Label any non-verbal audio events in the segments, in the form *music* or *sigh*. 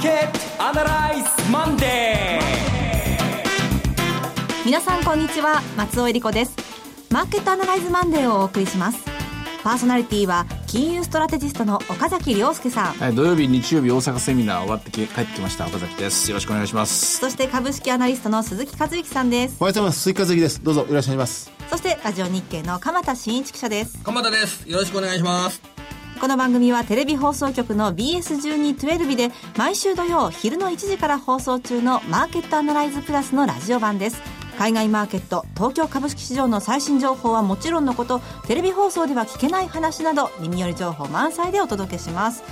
ーケットアナライズマンデー。皆さんこんにちは松尾英里子です。マーケットアナライズマンデーをお送りします。パーソナリティは金融ストラテジストの岡崎良介さん、はい、土曜日日曜日大阪セミナー終わって帰ってきました。岡崎です。よろしくお願いします。そして株式アナリストの鈴木一之さんです。おはようございます。鈴木一之です。どうぞよろしくお願いします。そしてラジオ日経の鎌田伸一記者です。鎌田です。よろしくお願いしますこの番組はテレビ放送局の BS1212 で毎週土曜昼の1時から放送中のマーケットアナライズプラスのラジオ版です。海外マーケット東京株式市場の最新情報はもちろんのことテレビ放送では聞けない話など耳寄り情報満載でお届けします。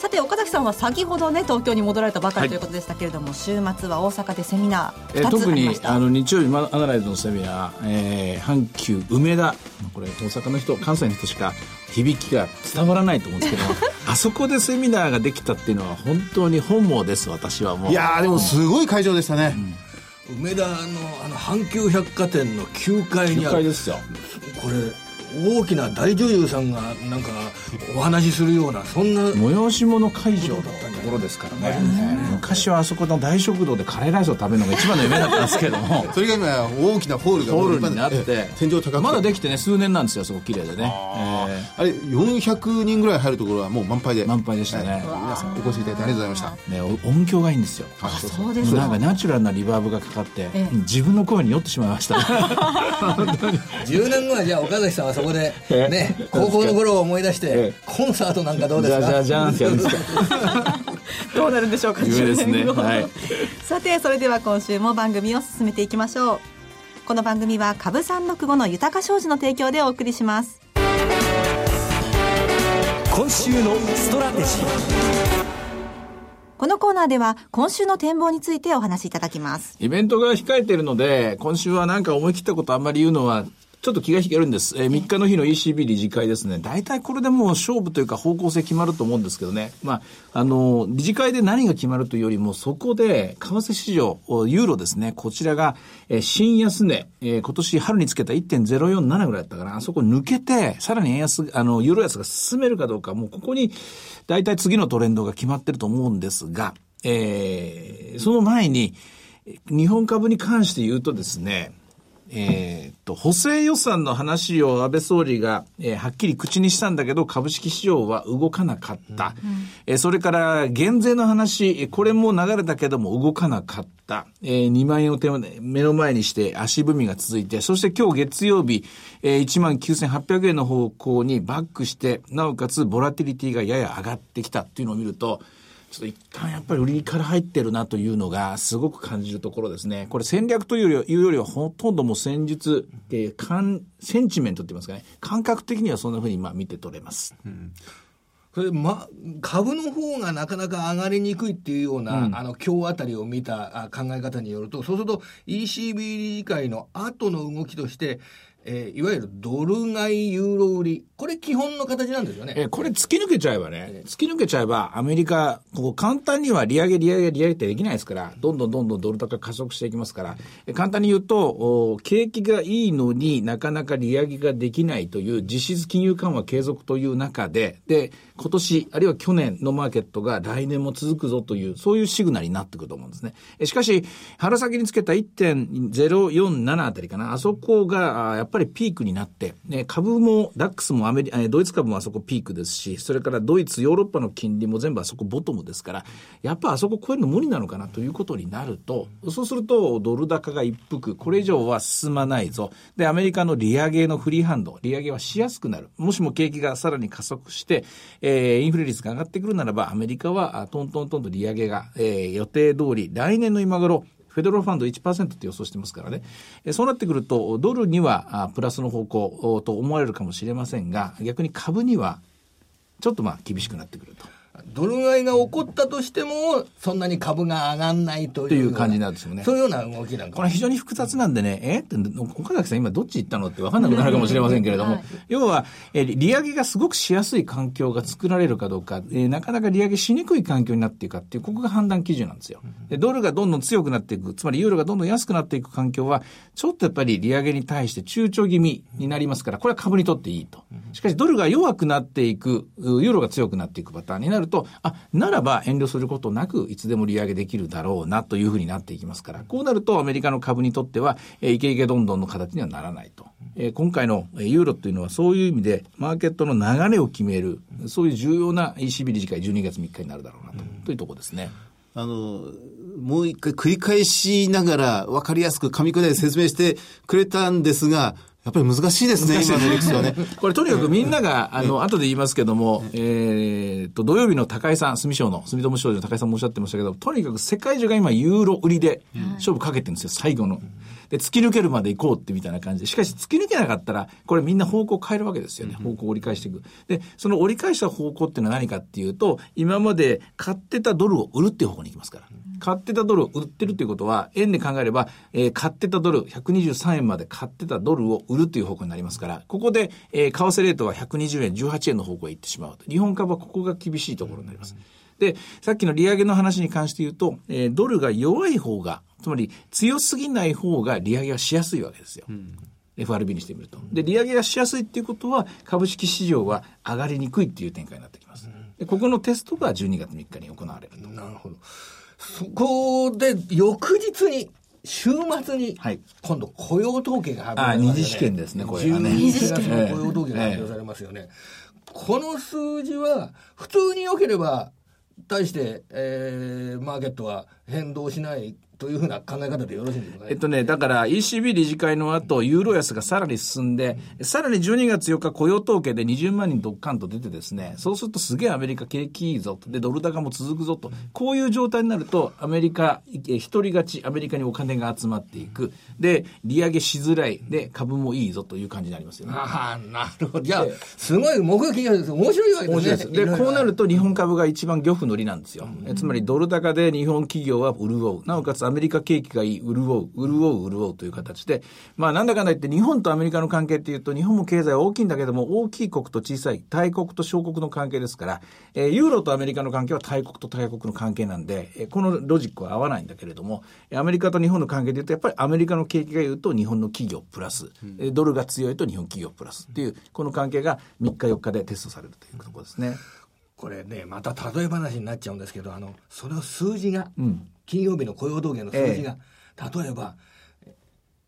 さて岡崎さんは先ほどね東京に戻られたばかりということでしたけれども、はい、週末は大阪でセミナー2つあ特にあの日曜日アナライズのセミナー、えー、阪急梅田。これ大阪の人関西の人しか響きが伝わらないと思うんですけど *laughs* あそこでセミナーができたっていうのは本当に本望です私はもう。いやでもすごい会場でしたね、うん。梅田のあの阪急百貨店の9階にある。9階ですよ。これ大きな大女優さんがなんかお話しするようなそんな。催し物会場だったところですからね。昔はあそこの大食堂でカレーライスを食べるのが一番の夢だったんですけども。*laughs* それが今大きなホールがホールになって天井高くまだできてね数年なんですよそこ綺麗でね。あ,、えー、あれ400人ぐらい入るところはもう満杯で満杯でしたね、皆さんお越しいただいてありがとうございました、ね、音響がいいんですよ。あそうですなんかナチュラルなリバーブがかかって、自分の声に酔ってしまいました。*laughs* 10年後はじゃあ岡崎さんはそこでね高校の頃を思い出して、コンサートなんかどうですか？じゃじゃじゃんってやるんですか *laughs* *laughs* どうなるんでしょうかですね、はい、*laughs* さてそれでは今週も番組を進めていきましょう。この番組は株三六五の豊か商事の提供でお送りします。今週のストラテジー。このコーナーでは今週の展望についてお話しいただきます。イベントが控えているので、今週はなんか思い切ったことあんまり言うのはちょっと気が引けるんです。えー、3日の日の ECB 理事会ですね。大体これでもう勝負というか方向性決まると思うんですけどね。まあ、あの、理事会で何が決まるというよりも、そこで、為替市場、ユーロですね。こちらが、えー、新安値、えー、今年春につけた1.047ぐらいだったかな。あそこ抜けて、さらに円安、あの、ユーロ安が進めるかどうか、もうここに、大体次のトレンドが決まってると思うんですが、えー、その前に、日本株に関して言うとですね、えー、っと、補正予算の話を安倍総理が、えー、はっきり口にしたんだけど、株式市場は動かなかった。うん、えー、それから、減税の話、これも流れたけども動かなかった。えー、2万円を手目の前にして足踏みが続いて、そして今日月曜日、えー、1万9800円の方向にバックして、なおかつボラティリティがやや上がってきたっていうのを見ると、ちょっと一旦やっぱり売りから入ってるなというのがすごく感じるところですね。これ戦略というよりいうよりはほとんどもう戦術、えー、センチメントって言いますかね。感覚的にはそんなふうにまあ見て取れます。うんこれ、ま、株の方がなかなか上がりにくいっていうような、うん、あの、今日あたりを見た考え方によると、そうすると ECB 理事会の後の動きとして、えー、いわゆるドル買いユーロ売り。これ基本の形なんですよね。えー、これ突き抜けちゃえばね、突き抜けちゃえばアメリカ、ここ簡単には利上げ、利上げ、利上げってできないですから、どんどんどんどんドル高加速していきますから、えー、簡単に言うとお、景気がいいのになかなか利上げができないという実質金融緩和継続という中で、で、今年、あるいは去年のマーケットが来年も続くぞという、そういうシグナルになってくると思うんですね。えー、しかし、腹先につけた1.047あたりかな、あそこが、やっぱぱりピークになって、ね、株も、ダックスもアメリカ、ドイツ株もあそこピークですし、それからドイツ、ヨーロッパの金利も全部あそこボトムですから、やっぱあそこ超えるの無理なのかなということになると、そうするとドル高が一服、これ以上は進まないぞ。で、アメリカの利上げのフリーハンド、利上げはしやすくなる。もしも景気がさらに加速して、えー、インフレ率が上がってくるならば、アメリカはトントントンと利上げが、えー、予定通り、来年の今頃、フェドロファンド1%って予想してますからね。そうなってくると、ドルにはプラスの方向と思われるかもしれませんが、逆に株にはちょっとまあ厳しくなってくると。ドル買いが起こったとしても、そんなに株が上がんないという。という感じなんですよね。そういうような動きなんか。これ非常に複雑なんでね、え？って、岡崎さん今どっち行ったのって分かんなくなるかもしれませんけれども、はい、要は、え利上げがすごくしやすい環境が作られるかどうか、えなかなか利上げしにくい環境になっていくかっていう、ここが判断基準なんですよ。でドルがどんどん強くなっていく、つまりユーロがどんどん安くなっていく環境は、ちょっとやっぱり利上げに対して躊躇気味になりますから、これは株にとっていいと。うんしかしドルが弱くなっていく、ユーロが強くなっていくパターンになると、あ、ならば遠慮することなく、いつでも利上げできるだろうなというふうになっていきますから、こうなるとアメリカの株にとっては、えー、イケイケどんどんの形にはならないと。えー、今回のユーロというのはそういう意味で、マーケットの流れを決める、そういう重要な ECB 理事会12月3日になるだろうなと,、というところですね。あの、もう一回繰り返しながら分かりやすく噛み砕いて説明してくれたんですが、やっぱり難しいですね、今の理屈はね。*laughs* これとにかくみんなが、あの、後で言いますけども、えっと、土曜日の高井さん、住商の、住友商事の高井さんもおっしゃってましたけど、とにかく世界中が今ユーロ売りで勝負かけてるんですよ、最後の。で、突き抜けるまで行こうってみたいな感じで。しかし突き抜けなかったら、これみんな方向変えるわけですよね。方向を折り返していく。で、その折り返した方向っていうのは何かっていうと、今まで買ってたドルを売るっていう方向に行きますから。買ってたドルを売ってるっていうことは、円で考えれば、えー、買ってたドル、123円まで買ってたドルを売るっていう方向になりますから、ここで、えー、為替レートは120円、18円の方向へ行ってしまうと。日本株はここが厳しいところになります。で、さっきの利上げの話に関して言うと、えー、ドルが弱い方が、つまり強すぎない方が利上げはしやすいわけですよ。うん FRB にしてみると。で、利上げがしやすいっていうことは、株式市場は上がりにくいっていう展開になってきます。でここのテストが12月3日に行われると。なるほど。そこで、翌日に、週末に、今度雇用統計が発表されますよね。あ、二次試験ですね、これはね。二次試験の雇用統計が発表されますよね。この数字は、普通に良ければ、対して、えー、マーケットは変動しないというふうな考え方でよろしいんですか？えっとね、だから ECB 理事会の後、ユーロ安がさらに進んで、さらに12月4日雇用統計で20万人ドッカンと出てですね、そうするとすげえアメリカ景気いいぞと、で、ドル高も続くぞと、こういう状態になると、アメリカ、一人勝ち、アメリカにお金が集まっていく。で、利上げしづらい。で、株もいいぞという感じになりますよね。ああ、なるほど。じゃあ、すごい目標企業です。面白いわけですね。でこうなると日本株が一番漁夫の利なんですよ。うん、つまりドル高で日本企業は潤う。なおかつアメリカ景気がいいい、潤う、潤う、潤うという形で、まあなんだかんだ言って日本とアメリカの関係っていうと、日本も経済は大きいんだけども、大きい国と小さい、大国と小国の関係ですから、えー、ユーロとアメリカの関係は大国と大国の関係なんで、えー、このロジックは合わないんだけれども、アメリカと日本の関係でいうと、やっぱりアメリカの景気が言うと日本の企業プラス、うん、ドルが強いと日本企業プラスっていう、この関係が3日4日でテストされるというところですね。これね、また例え話になっちゃうんですけど、あの、その数字が、うん、金曜日の雇用統計の数字が、え例えば、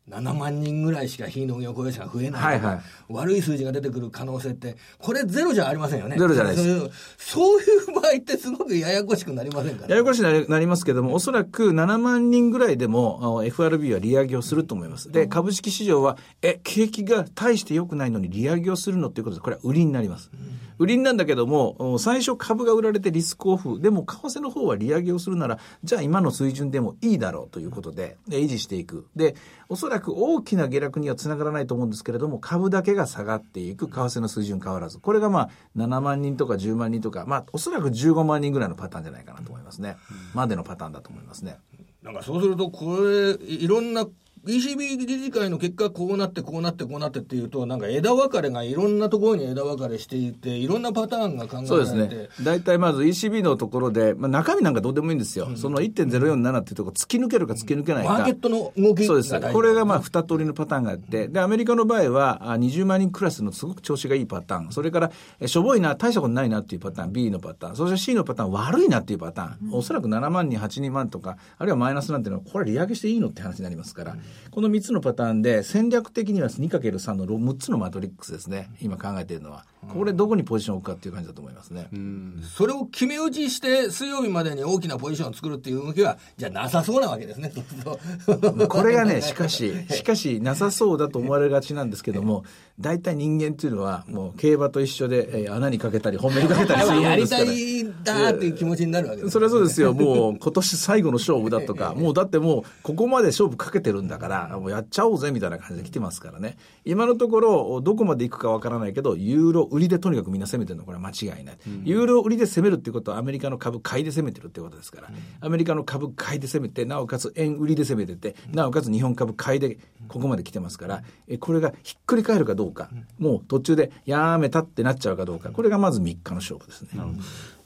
7万人ぐらいしか非農業雇用者が増えない、はいはい、悪い数字が出てくる可能性って、これゼロじゃありませんよね。ゼロじゃないです。そういう場合ってすごくややこしくなりませんか、ね、ややこしくなりますけども、おそらく7万人ぐらいでも FRB は利上げをすると思います。で、株式市場は、え、景気が大して良くないのに利上げをするのっていうことで、これは売りになります。うん売りなんだけども、最初株が売られてリスクオフ。でも、為替の方は利上げをするなら、じゃあ今の水準でもいいだろうということで、で維持していく。で、おそらく大きな下落にはつながらないと思うんですけれども、株だけが下がっていく、為替の水準変わらず。これがまあ、7万人とか10万人とか、まあ、おそらく15万人ぐらいのパターンじゃないかなと思いますね。までのパターンだと思いますね。なんかそうすると、これ、いろんな ECB 理事会の結果、こうなって、こうなって、こうなってっていうと、なんか枝分かれがいろんなところに枝分かれしていて、いろんなパターンが考えられてそうですね。大体まず ECB のところで、まあ、中身なんかどうでもいいんですよ。うん、その1.047っていうところ、突き抜けるか突き抜けないか。マーケットの動きそうです。これがまあ二通りのパターンがあって、で、アメリカの場合は、20万人クラスのすごく調子がいいパターン、それから、しょぼいな、大したことないなっていうパターン、B のパターン、そして C のパターン、悪いなっていうパターン、うん、おそらく7万人、8人万とか、あるいはマイナスなんていうのは、これ利上げしていいのって話になりますから、うん、この3つのパターンで、戦略的には 2×3 の6つのマトリックスですね、今考えているのは。これどこにポジションを置くかっていう感じだと思いますね。それを決め打ちして水曜日までに大きなポジションを作るっていう動きは、じゃなさそうなわけですね。*laughs* これがね、しかし、しかしなさそうだと思われがちなんですけども、大体人間っていうのはもう競馬と一緒で、えー、穴にかけたり、本命にかけたりするもんですから。やりたいんだっていう気持ちになるわけです、それはそうですよ。もう今年最後の勝負だとか、もうだってもうここまで勝負かけてるんだから、もうやっちゃおうぜみたいな感じで来てますからね。今のところ、どこまで行くかわからないけど、ユーロ売りでとにかくみんな攻めてるのこれは間違いない、うん、ユーロ売りで攻めるっていうことはアメリカの株買いで攻めてるってことですから、うん、アメリカの株買いで攻めてなおかつ円売りで攻めててなおかつ日本株買いでここまで来てますからえこれがひっくり返るかどうか、もう途中でやめたってなっちゃうかどうか。これがまず3日の勝負ですね。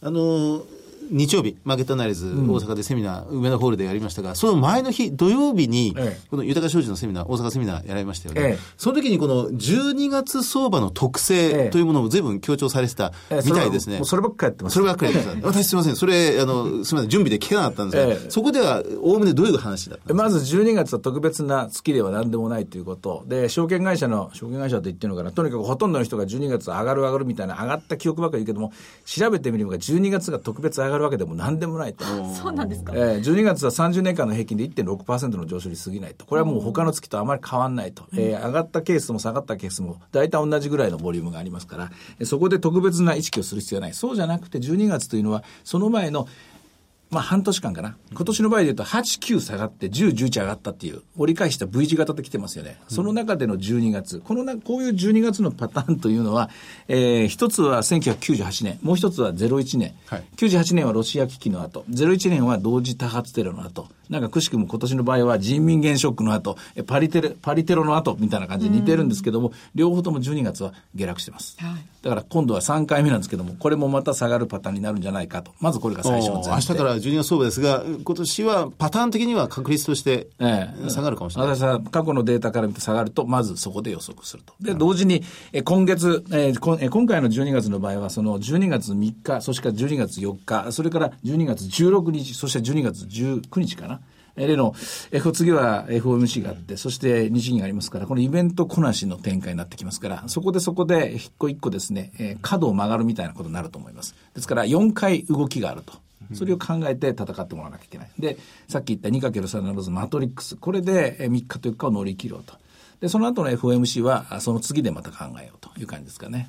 あの日曜日、マーケットアナリズ、大阪でセミナー、梅田ホールでやりましたが、その前の日、土曜日にええ、この豊か商事のセミナー、大阪セミナーやられましたよね。ええその時にこの12月相場の特性というものを随分強調されてたみたいですね。そればっかりやってます。そればっかりです。私すみません。それ、あの、すみません。準備で聞かなかったんですが、ええそこでは、おおむねどういう話だったまず12月は特別な月では何でもないということで、証券会社の、証券会社って言ってるのかな、とにかくほとんどの人が12月上がる上がるみたいな、上がった記憶ばっかり言うけども、調べてみれば12月が特別上がるわけでも何でもないと。そうなんですか。えー、12月は30年間の平均で1.6%の上昇に過ぎないと。これはもう他の月とあまり変わんないと。えー上がったケースも下がったケースも大体同じぐらいのボリュームがありますから、えーそこで特別な意識をする必要はない。そうじゃなくて12月というのは、その前のまあ半年間かな。今年の場合で言うと8、9下がって10、11上がったっていう、折り返した V 字型で来てますよね。その中での12月。このな、こういう12月のパターンというのは、えー一つは1998年、もう一つは01年。はい98年はロシア危機の後、01年は同時多発テロの後、なんかくしくも今年の場合は人民元ショックの後、えパリテレ、パリテロの後みたいな感じで似てるんですけども、両方とも12月は下落してます。はいだから今度は3回目なんですけども、これもまた下がるパターンになるんじゃないかと。まずこれが最初の前提。明日から12月相場ですが、今年はパターン的には確率としてええ下がるかもしれない。私は過去のデータから見て下がると、まずそこで予測すると。で、同時に、え今月、えーこんえー今回の12月の場合は、その12月3日、そしてから12月4日、それから12月16日、そして12月19日かな。え例の、F、次は FOMC があって、そして日銀がありますから、このイベントこなしの展開になってきますから、そこでそこで一個一個ですね、えー角を曲がるみたいなことになると思います。ですから、4回動きがあると。それを考えて戦ってもらわなきゃいけない。で、さっき言った 2×3 の図マトリックス。これで3日と4日を乗り切ろうと。で、その後の FOMC は、その次でまた考えようという感じですかね。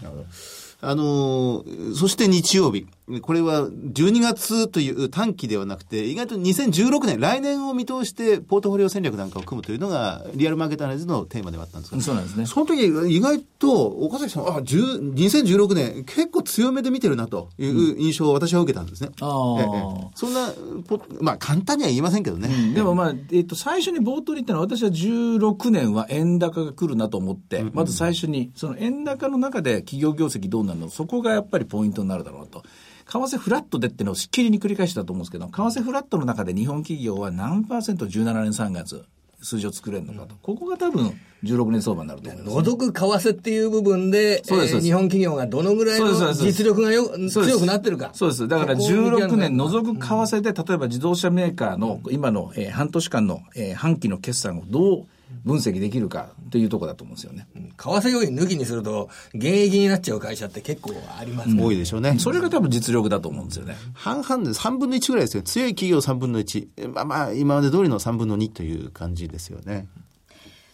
あのそして日曜日。これは12月という短期ではなくて、意外と2016年、来年を見通してポートフォリオ戦略なんかを組むというのが、リアルマーケットアナリズのテーマではあったんですが、そうなんですね。その時意外と岡崎さん、あ、10 2016年結構強めで見てるなという印象を私は受けたんですね。あーええそんなポ、まあ簡単には言いませんけどね。でもまあ、えっと、最初に冒頭に言ったのは、私は16年は円高が来るなと思って、まず最初に、その円高の中で企業業績どうなるのそこがやっぱりポイントになるだろうと。為替フラットでってのをしっきりに繰り返したと思うんですけど、為替フラットの中で日本企業は何パーセント17年3月、数字を作れるのかと。ここが多分16年相場になると思います。除く為替っていう部分で、そうですえー日本企業がどのぐらいの実力がよ強くなってるか。そうです。だからここを見極め16年除く為替で、例えば自動車メーカーの今の、えー半年間の、えー半期の決算をどう分析できるかというところだと思うんですよね。為替要因抜きにすると、現役になっちゃう会社って結構ありますから多いでしょうね。それが多分実力だと思うんですよね。半々で3分の1ぐらいですよ。強い企業3分の1。えまあまあ、今まで通りの3分の2という感じですよね。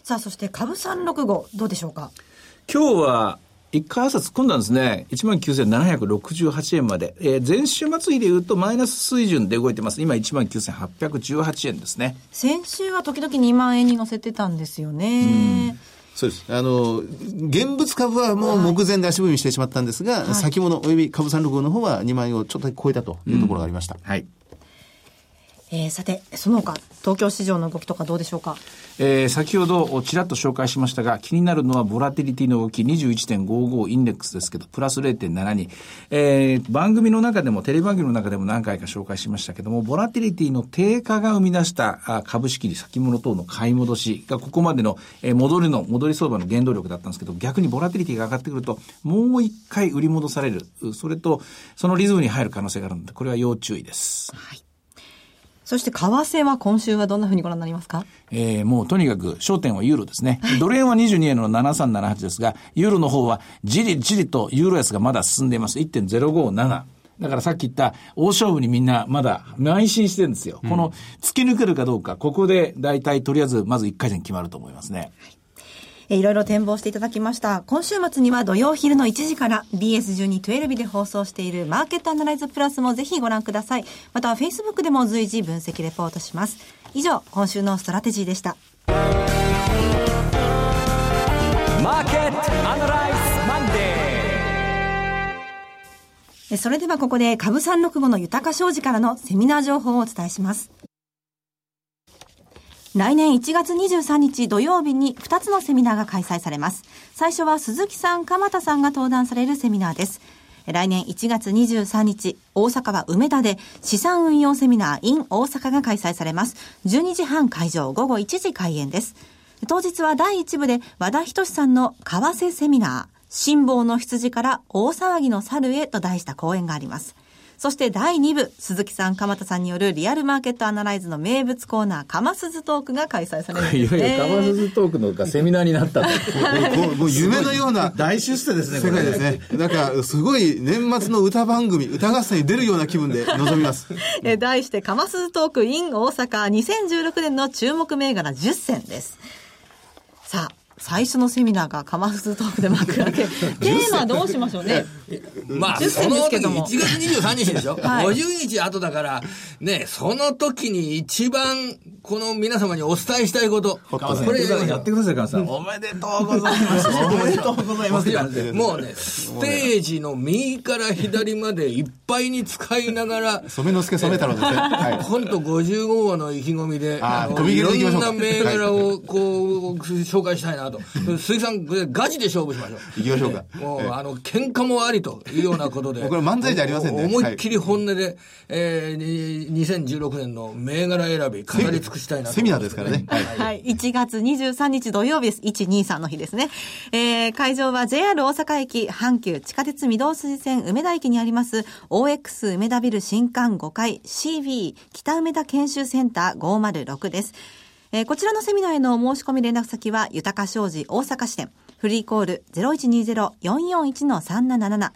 さあ、そして株365、どうでしょうか？今日は、一回朝突っ込んだんですね。19,768円まで。えー前週末比で言うとマイナス水準で動いてます。今19,818円ですね。先週は時々2万円に乗せてたんですよね。そうです。あの、現物株はもう目前で足踏みしてしまったんですが、先物および株365の方は2万円をちょっとだけ超えたというところがありました。はい。えーさて、その他、東京市場の動きとかどうでしょうか？えー先ほどちらっと紹介しましたが、気になるのはボラティリティの動き21.55インデックスですけど、プラス0.72。えー番組の中でも、テレビ番組の中でも何回か紹介しましたけども、ボラティリティの低下が生み出したあ株式に先物等の買い戻しがここまでの、えー戻りの、戻り相場の原動力だったんですけど、逆にボラティリティが上がってくると、もう一回売り戻される。それと、そのリズムに入る可能性があるので、これは要注意です。そして、為替は今週はどんなふうにご覧になりますか？えーもうとにかく焦点はユーロですね。ドル円は22円の7378ですが、ユーロの方はじりじりとユーロ安がまだ進んでいます。1.057。だからさっき言った大勝負にみんなまだ内心してるんですよ。この突き抜けるかどうか、ここで大体とりあえずまず1回戦決まると思いますね。えーいろいろ展望していただきました。今週末には土曜昼の1時から BS1212 で放送しているマーケットアナライズプラスもぜひご覧ください。または Facebook でも随時分析レポートします。以上、今週のストラテジーでした。マーケットアナライズマンデえそれではここで株365の豊か商事からのセミナー情報をお伝えします。来年1月23日土曜日に2つのセミナーが開催されます。最初は鈴木さん、鎌田さんが登壇されるセミナーです。来年1月23日、大阪は梅田で資産運用セミナー in 大阪が開催されます。12時半会場、午後1時開演です。当日は第1部で和田仁さんの為替セミナー、辛抱の羊から大騒ぎの猿へと題した講演があります。そして第2部、鈴木さん、鎌田さんによるリアルマーケットアナライズの名物コーナー、かますずトークが開催されるんいですね。よいよカマスズトークのがセミナーになったと。もうもう夢のような大出世ですね、こ世れ *laughs* 界ですね。なんか、すごい年末の歌番組、歌合戦に出るような気分で臨みます。*laughs* えー題して、かますずトーク in 大阪2016年の注目銘柄10選です。さあ、最初のセミナーがかますずトークで幕開け。テーマどうしましょうね。まあ、10選でその時すけども1月23日でしょ、*laughs* はい50日後だから、ね、その時に一番、この皆様にお伝えしたいこと。こ川さんやってください、川さん。*laughs* おめでとうございます。おめでとうございます。もうね、ステージの右から左までいっぱいに使いながら、染之助染太郎ですね。はい。今度55号の意気込みで、あーのいろんな銘柄をこう、紹介したいなと。鈴木さん、これガチで勝負しましょう。行きましょうかもう、あの、喧嘩もありというようなことで。*laughs* これ漫才じゃありませんね思いっきり本音で、えー、に2016年の銘柄選び、語り尽くしたいなとセミナーですからね。はい。はい。1月23日土曜日です。123の日ですね。えー、会場は JR 大阪駅、阪急地下鉄御堂筋線梅田駅にあります OX 梅田ビル新館5階 CV 北梅田研修センター506です。えーこちらのセミナーへのお申し込み連絡先は、豊か商事大阪支店、フリーコール0120-441-377、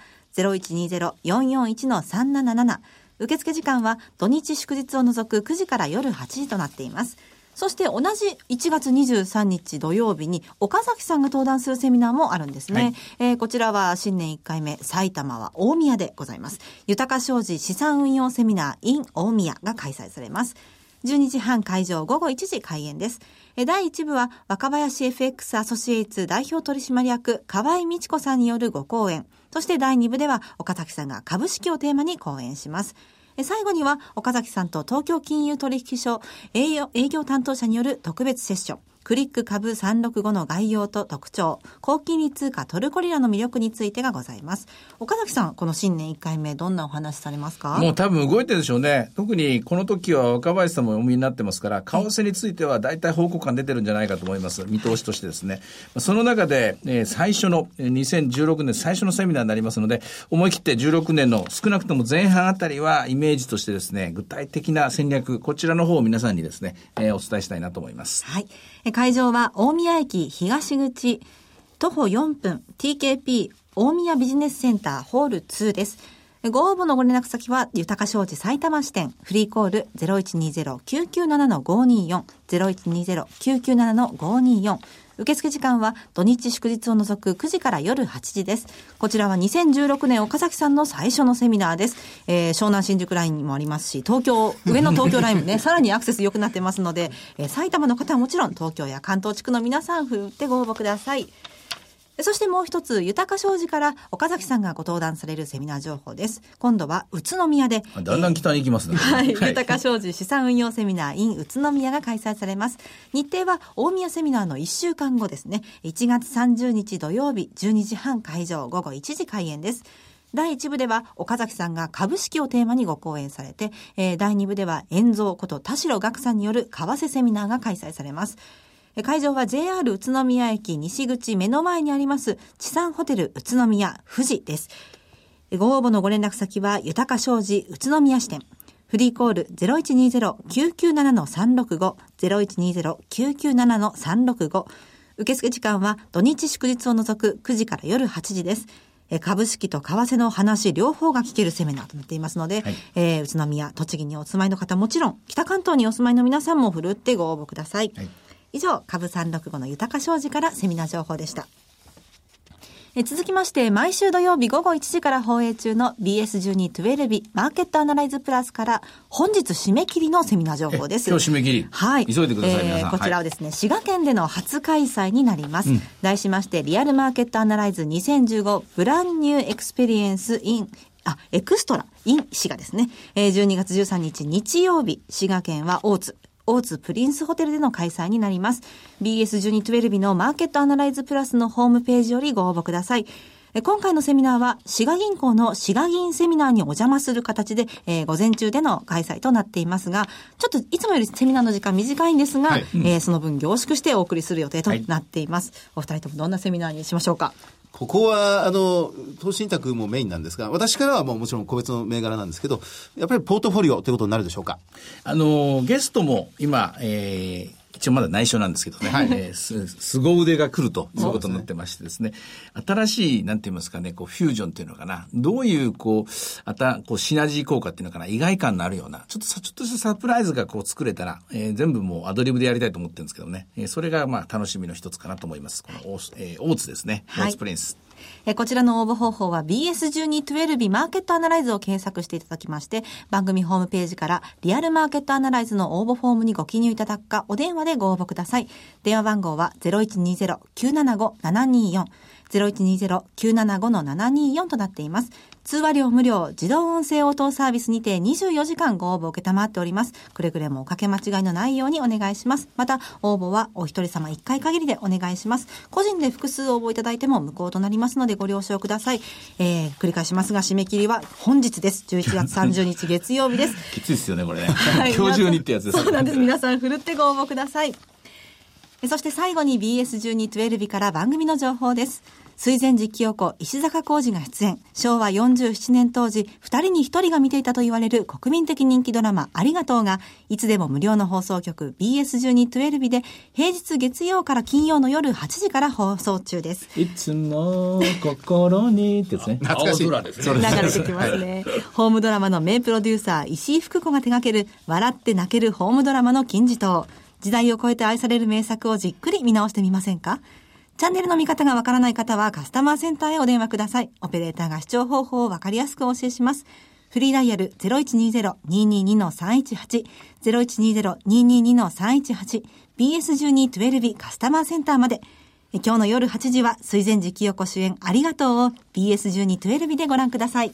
0120-441-377、受付時間は土日祝日を除く9時から夜8時となっています。そして同じ1月23日土曜日に岡崎さんが登壇するセミナーもあるんですね。えーこちらは新年1回目、埼玉は大宮でございます。豊か商事資産運用セミナー in 大宮が開催されます。12時半会場午後1時開演です。第1部は若林 FX アソシエイツ代表取締役河合美智子さんによるご講演。そして第2部では岡崎さんが株式をテーマに講演します。最後には岡崎さんと東京金融取引所営業営業担当者による特別セッション。クリック株365の概要と特徴、高金利通貨トルコリラの魅力についてがございます。岡崎さん、この新年1回目、どんなお話されますか？もう多分動いてるでしょうね。特にこの時は若林さんもお見になってますから、為替については大体報告感出てるんじゃないかと思います。見通しとしてですね。その中で、えー最初の、えー2016年最初のセミナーになりますので、思い切って16年の少なくとも前半あたりはイメージとしてですね、具体的な戦略、こちらの方を皆さんにですね、えーお伝えしたいなと思います。はい。会場は大宮駅東口、徒歩4分 TKP 大宮ビジネスセンターホール2です。ご応募のご連絡先は、豊か商事埼玉支店、フリーコール0120-997-524、0120-997-524。受付時間は土日祝日を除く9時から夜8時です。こちらは2016年岡崎さんの最初のセミナーです。えー湘南新宿ラインにもありますし、東京、上の東京ラインもね、*laughs* さらにアクセス良くなってますので、えー埼玉の方はもちろん東京や関東地区の皆さん、ふるってご応募ください。そしてもう一つ、豊か商事から岡崎さんがご登壇されるセミナー情報です。今度は宇都宮で、だんだん北に行きますね。はい。豊か商事資産運用セミナー in 宇都宮が開催されます。日程は大宮セミナーの1週間後ですね。1月30日土曜日12時半会場午後1時開演です。第1部では岡崎さんが株式をテーマにご講演されて、えー第2部では遠蔵こと田代岳さんによる為替セミナーが開催されます。え会場は JR 宇都宮駅西口目の前にあります地産ホテル宇都宮富士です。ご応募のご連絡先は、豊か商事宇都宮支店。フリーコール0120-997-365、0120-997-365。受付時間は土日祝日を除く9時から夜8時です。え株式と為替の話両方が聞けるセミナーとなっていますので、えー宇都宮、栃木にお住まいの方もちろん、北関東にお住まいの皆さんもふるってご応募ください。以上、株365の豊商事からセミナー情報でした。え続きまして、毎週土曜日午後1時から放映中の BS1212 日マーケットアナライズプラスから本日締め切りのセミナー情報です。え今日締め切りはい。急いでください皆さんこちらはですね、滋賀県での初開催になります。題しまして、リアルマーケットアナライズ2015 Brand New Experience in あ、 Extra、in 滋賀ですね。えー12月13日日曜日、滋賀県は大津。大津プリンスホテルでの開催になります。BS1212 のマーケットアナライズプラスのホームページよりご応募ください。え今回のセミナーは、滋賀銀行の滋賀銀セミナーにお邪魔する形で、えー午前中での開催となっていますが、ちょっといつもよりセミナーの時間短いんですが、はいえーその分凝縮してお送りする予定となっています。お二人ともどんなセミナーにしましょうか？ここは、あの、投資信託もメインなんですが、私からはもうもちろん個別の銘柄なんですけど、やっぱりポートフォリオということになるでしょうか？あの、ゲストも今、えー一応まだ内緒なんですけどね、えーす、凄腕が来るということになってましてですね、新しい、なんて言いますかね、こう、フュージョンっていうのかな、どういう、こう、あた、こう、シナジー効果っていうのかな、意外感のあるような、ちょっとさ、ちょっとしたサプライズがこう作れたら、えー全部もうアドリブでやりたいと思ってるんですけどね、えーそれがまあ楽しみの一つかなと思います。このオース、えーオーツですね、はい。オーツプリンス。えこちらの応募方法は BS1212 マーケットアナライズを検索していただきまして、番組ホームページからリアルマーケットアナライズの応募フォームにご記入いただくか、お電話でご応募ください。電話番号は0120-975-724。0120-975-724となっています。通話料無料、自動音声応答サービスにて24時間ご応募を受けたまっております。くれぐれもおかけ間違いのないようにお願いします。また、応募はお一人様1回限りでお願いします。個人で複数応募いただいても無効となりますのでご了承ください。えー、繰り返しますが、締め切りは本日です。11月30日月曜日です。*laughs* きついですよね、これね。はい今日中にってやつですそうなんです。皆さん、ふるってご応募ください。えそして最後に BS1212 日から番組の情報です。水前寺清子、石坂浩二が出演。昭和47年当時、二人に一人が見ていたと言われる国民的人気ドラマ、ありがとうが、いつでも無料の放送局 BS1212 日で、平日月曜から金曜の夜8時から放送中です。いつも心に？ってやつね。懐かしい青空ですね。流れてきますね。ホームドラマの名プロデューサー、石井福子が手掛ける、笑って泣けるホームドラマの金字塔。時代を超えて愛される名作をじっくり見直してみませんか？チャンネルの見方がわからない方はカスタマーセンターへお電話ください。オペレーターが視聴方法をわかりやすくお教えします。フリーダイヤル0120-222-318、0120-222-318、BS1212 カスタマーセンターまで。今日の夜8時は水前寺清子主演ありがとうを BS1212 でご覧ください。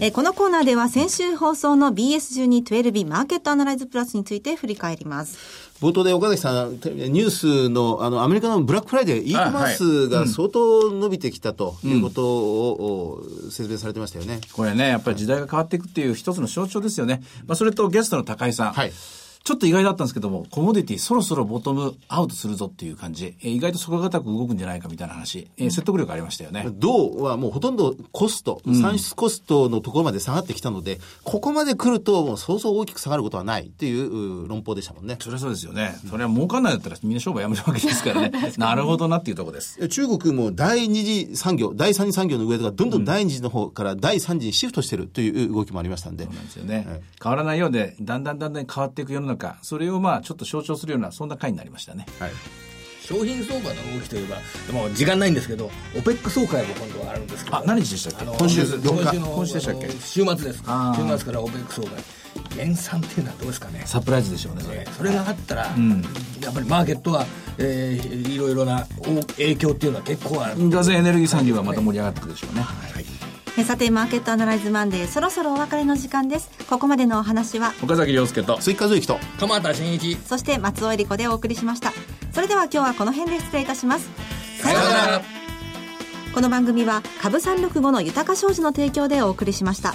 えーこのコーナーでは先週放送の BS1212 マーケットアナライズプラスについて振り返ります。冒頭で岡崎さん、ニュースの、あの、アメリカのブラックフライデー、e コマースが相当伸びてきたということを、お説明されてましたよね。これね、やっぱり時代が変わっていくっていう一つの象徴ですよね。まあ、それとゲストの高井さん。はいちょっと意外だったんですけども、コモディティそろそろボトムアウトするぞっていう感じ。えー意外と底堅く動くんじゃないかみたいな話。えー説得力ありましたよね。銅はもうほとんどコスト、産出コストのところまで下がってきたので、ここまで来るともうそうそう大きく下がることはないっていうう論法でしたもんね。それはそうですよね。それは儲かんないんだったらみんな商売やめるわけですからね。*laughs* なるほどなっていうところです。中国も第二次産業、第三次産業の上とか、どんどん第二次の方から第三次にシフトしてるという動きもありましたんで。そうなんですよね、はい変わらないようで、だんだんだんだん変わっていく世の中、それをまあちょっと象徴するような、そんな回になりましたね。はい。商品相場の動きといえば、でも時間ないんですけど、オペック総会も今度はあるんですけど。あ、何日でしたっけ？今週今4日週の今週でしたっけ？週末です。週末からオペック総会。減産っていうのはどうですかね？サプライズでしょうね、それ。えーそれがあったら、やっぱりマーケットは、えーいろいろなお影響っていうのは結構ある。ガゼエネルギー産業がまた盛り上がってくるでしょうね。えさて、マーケットアナライズマンデー、そろそろお別れの時間です。ここまでのお話は、岡崎亮介と。追加増益と。鎌田新一。そして松尾恵里子でお送りしました。それでは今日はこの辺で失礼いたします。さようなら。この番組は株365の豊か商事の提供でお送りしました。